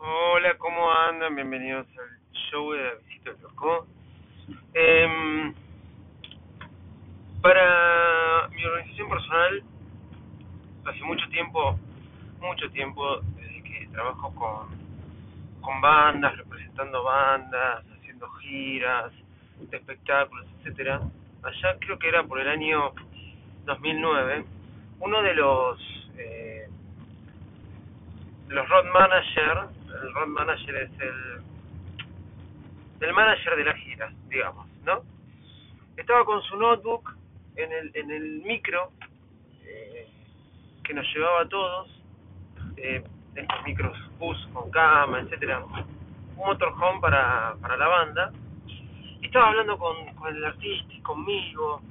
Hola, ¿cómo andan? Bienvenidos al show de Davidito Loco. Eh, para mi organización personal, hace mucho tiempo, mucho tiempo, desde que trabajo con, con bandas, representando bandas, haciendo giras, espectáculos, etcétera. Allá creo que era por el año 2009, uno de los eh, los road manager, el road manager es el el manager de la gira, digamos, ¿no? Estaba con su notebook en el en el micro eh, que nos llevaba a todos, eh, estos micros bus con cama, etcétera, un motorhome para para la banda. Y estaba hablando con, con el artista y conmigo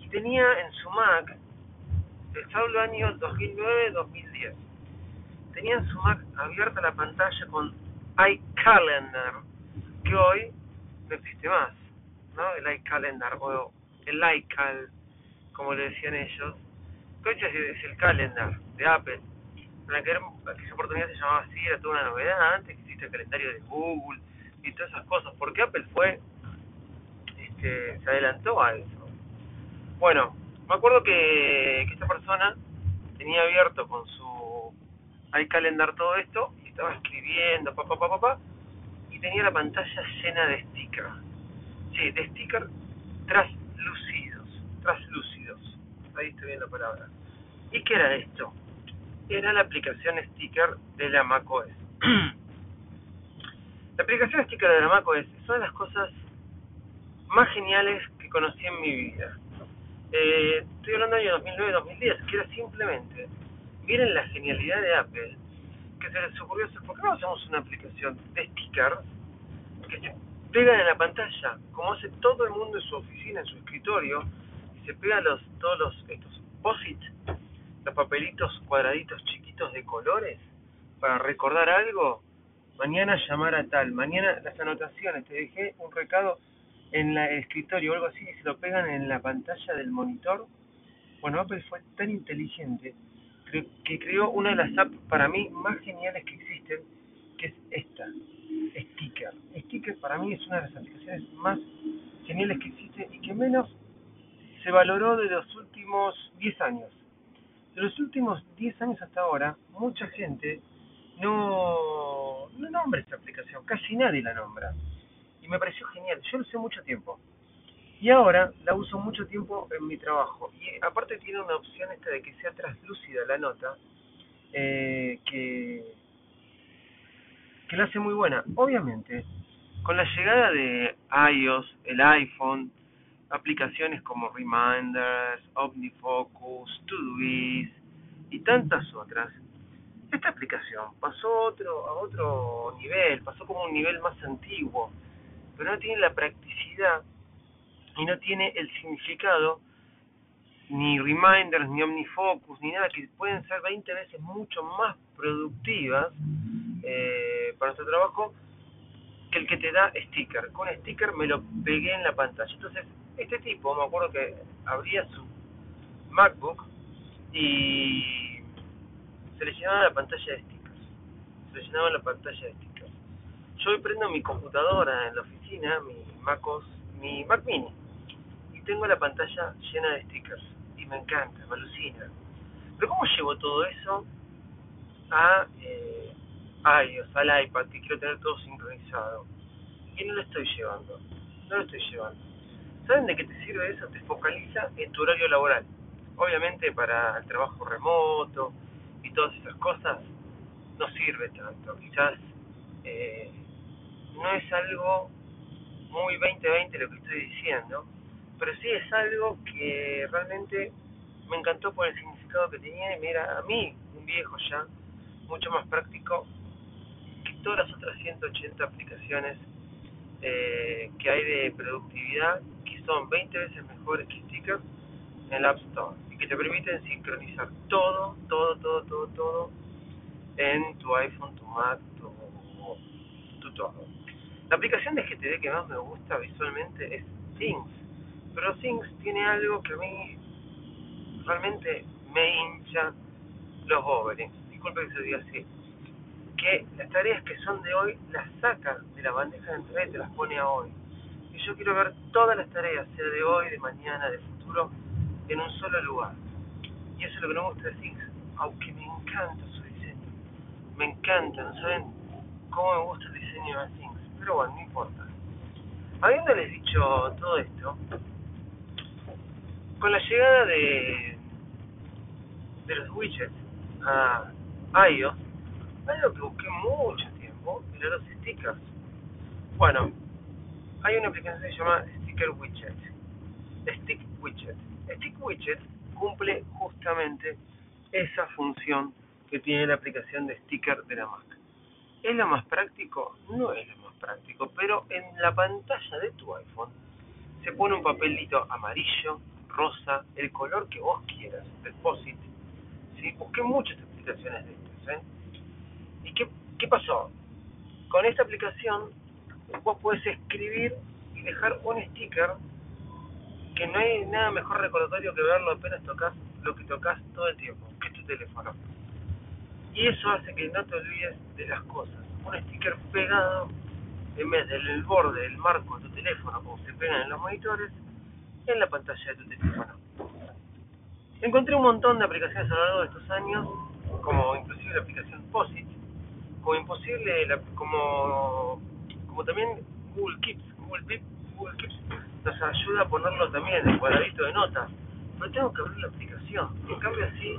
y tenía en su Mac, les hablo año 2009-2010 tenía en su Mac abierta la pantalla con iCalendar, que hoy no existe más, ¿no? El iCalendar o el iCal, como le decían ellos, que hoy es el calendar de Apple. En aquella, oportunidad se llamaba así, era toda una novedad, antes existe el calendario de Google y todas esas cosas, porque Apple fue, este, se adelantó a eso. Bueno, me acuerdo que, que esta persona tenía abierto con su hay calendar todo esto y estaba escribiendo, papá, papá, papá, y tenía la pantalla llena de stickers. Sí, de stickers traslúcidos, traslúcidos. Ahí estoy viendo la palabra. ¿Y qué era esto? Era la aplicación sticker de la macOS. la aplicación sticker de la macOS es una de las cosas más geniales que conocí en mi vida. Eh, estoy hablando del año 2009-2010, que era simplemente miren la genialidad de Apple, que se les ocurrió hacer, ¿por qué no hacemos una aplicación de stickers que se pegan en la pantalla, como hace todo el mundo en su oficina, en su escritorio, y se pegan los, todos los, estos posit, los papelitos cuadraditos chiquitos de colores, para recordar algo, mañana llamar a tal, mañana las anotaciones, te dejé un recado en la, el escritorio o algo así, y se lo pegan en la pantalla del monitor. Bueno, Apple fue tan inteligente que creó una de las apps para mí más geniales que existen, que es esta, Sticker. Sticker para mí es una de las aplicaciones más geniales que existen y que menos se valoró de los últimos 10 años. De los últimos 10 años hasta ahora, mucha gente no, no nombra esta aplicación, casi nadie la nombra. Y me pareció genial, yo lo sé mucho tiempo. Y ahora la uso mucho tiempo en mi trabajo. Y aparte tiene una opción esta de que sea translúcida la nota, eh, que, que la hace muy buena. Obviamente, con la llegada de iOS, el iPhone, aplicaciones como Reminders, OmniFocus, Todoist y tantas otras, esta aplicación pasó otro, a otro nivel, pasó como un nivel más antiguo, pero no tiene la practicidad y no tiene el significado ni reminders, ni omnifocus, ni nada, que pueden ser 20 veces mucho más productivas eh, para nuestro trabajo que el que te da sticker. Con sticker me lo pegué en la pantalla. Entonces, este tipo, me acuerdo que abría su MacBook y se le llenaba la pantalla de stickers. Se le llenaba la pantalla de stickers. Yo prendo mi computadora en la oficina, mi MacOS, mi Mac Mini tengo la pantalla llena de stickers y me encanta, me alucina. Pero ¿cómo llevo todo eso a eh, iOS, al iPad, que quiero tener todo sincronizado? Y no lo estoy llevando, no lo estoy llevando. ¿Saben de qué te sirve eso? Te focaliza en tu horario laboral. Obviamente para el trabajo remoto y todas esas cosas no sirve tanto. Quizás eh, no es algo muy 2020 lo que estoy diciendo, pero sí es algo que realmente me encantó por el significado que tenía y era a mí, un viejo ya, mucho más práctico que todas las otras 180 aplicaciones eh, que hay de productividad que son 20 veces mejores que Sticker en el App Store y que te permiten sincronizar todo, todo, todo, todo, todo en tu iPhone, tu Mac, tu, tu todo. La aplicación de GTD que más me gusta visualmente es Things pero Things tiene algo que a mí realmente me hincha los óvares, disculpe que se diga así, que las tareas que son de hoy las saca de la bandeja de entrada y te las pone a hoy. Y yo quiero ver todas las tareas, sea de hoy, de mañana, de futuro, en un solo lugar. Y eso es lo que no me gusta de Things, aunque me encanta su diseño. Me encanta, no saben cómo me gusta el diseño de Things. Pero bueno, no importa. Habiéndoles dicho todo esto, con la llegada de, de los widgets a iOS, algo que busqué mucho tiempo era los stickers. Bueno, hay una aplicación que se llama Sticker Widget. Stick Widget. Stick Widget cumple justamente esa función que tiene la aplicación de sticker de la Mac. ¿Es lo más práctico? No es lo más práctico, pero en la pantalla de tu iPhone se pone un papelito amarillo, rosa, el color que vos quieras, deposit. ¿sí? Busqué muchas aplicaciones de estas. ¿eh? ¿Y qué, qué pasó? Con esta aplicación vos podés escribir y dejar un sticker que no hay nada mejor recordatorio que verlo apenas tocas lo que tocas todo el tiempo, que es tu teléfono. Y eso hace que no te olvides de las cosas. Un sticker pegado en vez del borde del marco de tu teléfono, como se pegan en los monitores, en la pantalla de tu teléfono. Encontré un montón de aplicaciones a lo largo de estos años, como inclusive la aplicación POSIT, como imposible, la, como, como también Google Keeps, Google, Keep, Google Keeps nos ayuda a ponerlo también en el cuadradito de notas, pero tengo que abrir la aplicación, en cambio así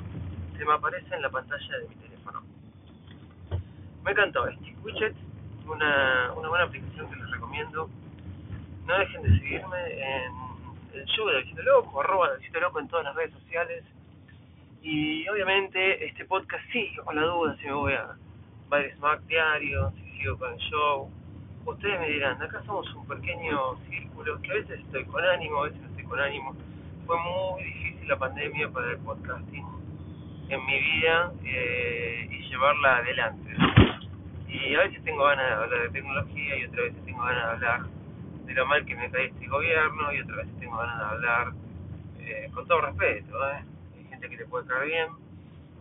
se me aparece en la pantalla de mi teléfono. Me encantó este widget, una, una buena aplicación que les recomiendo. No dejen de seguirme en el show en todas las redes sociales. Y obviamente este podcast sí, con la duda si me voy a Baile Smack diario, si sigo con el show. Ustedes me dirán, acá somos un pequeño círculo que a veces estoy con ánimo, a veces no estoy con ánimo. Fue muy difícil la pandemia para el podcasting en mi vida eh, y llevarla adelante. Y a veces tengo ganas de hablar de tecnología y otras veces tengo ganas de hablar de lo mal que me cae este gobierno y otras veces tengo ganas de hablar eh, con todo respeto. ¿eh? Hay gente que le puede caer bien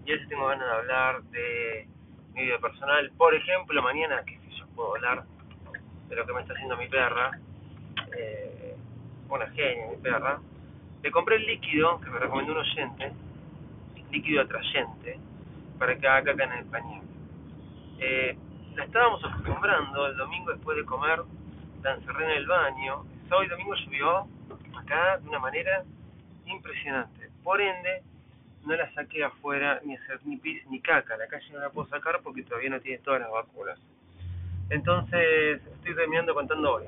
y a veces tengo ganas de hablar de mi vida personal. Por ejemplo, mañana, que si yo puedo hablar de lo que me está haciendo mi perra, eh, una genia mi perra, le compré el líquido que me recomendó un oyente, líquido atrayente, para que haga caca en el pañal. Eh, la estábamos acostumbrando el domingo después de comer, la encerré en el baño. Sábado y domingo llovió acá de una manera impresionante. Por ende, no la saqué afuera ni hacer ni pis ni caca. La calle no la puedo sacar porque todavía no tiene todas las vacunas. Entonces, estoy terminando contando hoy.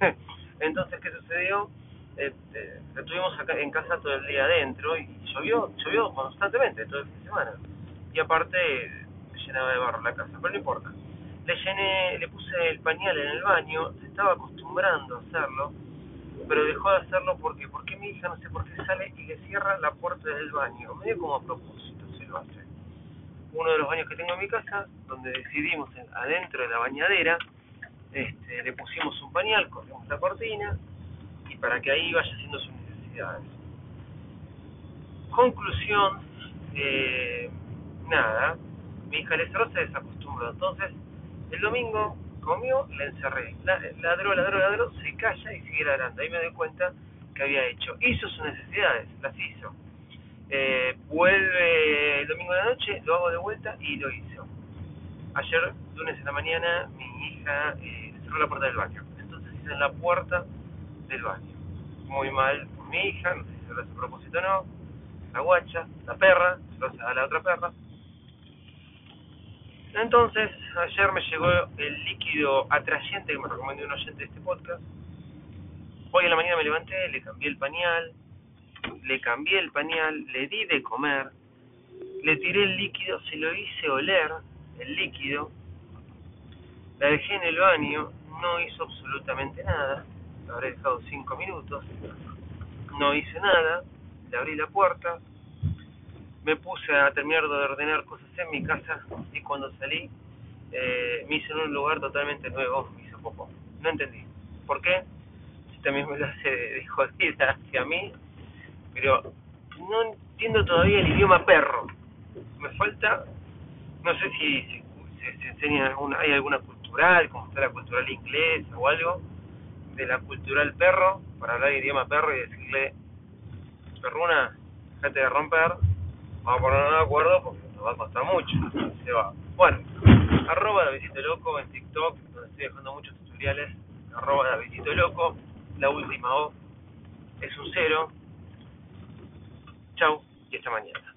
¿eh? Entonces, ¿qué sucedió? Este, estuvimos acá en casa todo el día adentro y llovió, llovió constantemente todo el fin de semana. Y aparte, llenaba de barro la casa, pero no importa. Le llené, le puse el pañal en el baño, estaba acostumbrando a hacerlo pero dejó de hacerlo porque porque mi hija no sé por qué sale y le cierra la puerta del baño, medio como a propósito se lo hace. Uno de los baños que tengo en mi casa, donde decidimos adentro de la bañadera, este, le pusimos un pañal, corrimos la cortina y para que ahí vaya haciendo sus necesidades. Conclusión, eh, nada, mi hija le cerró, se desacostumbró. Entonces, el domingo comió, la encerré. Ladró, ladró, ladró, se calla y sigue ladrando. Ahí me doy cuenta que había hecho. Hizo sus necesidades, las hizo. Eh, vuelve el domingo de la noche, lo hago de vuelta y lo hizo. Ayer, lunes en la mañana, mi hija eh, cerró la puerta del baño. Entonces hice en la puerta del baño. Muy mal por mi hija, no sé si se lo hace a propósito o no. La guacha, la perra, se lo hace a la otra perra entonces, ayer me llegó el líquido atrayente que me recomendó un oyente de este podcast. Hoy en la mañana me levanté, le cambié el pañal, le cambié el pañal, le di de comer, le tiré el líquido, se lo hice oler, el líquido, la dejé en el baño, no hizo absolutamente nada, la habré dejado cinco minutos, no hice nada, le abrí la puerta, me puse a terminar de ordenar cosas en mi casa y cuando salí eh, me hice en un lugar totalmente nuevo, me hizo poco. No entendí. ¿Por qué? Si también me lo hace de jodida hacia mí, pero no entiendo todavía el idioma perro. Me falta, no sé si, se, se enseña, alguna, hay alguna cultural, como está la cultural inglesa o algo, de la cultural perro, para hablar idioma perro y decirle, perruna, déjate de romper, vamos a ponernos de acuerdo porque nos va a costar mucho. Se va. Bueno, arroba Davidito Loco en TikTok, donde estoy dejando muchos tutoriales, arroba Davidito Loco, la última O es un cero. Chau y hasta mañana.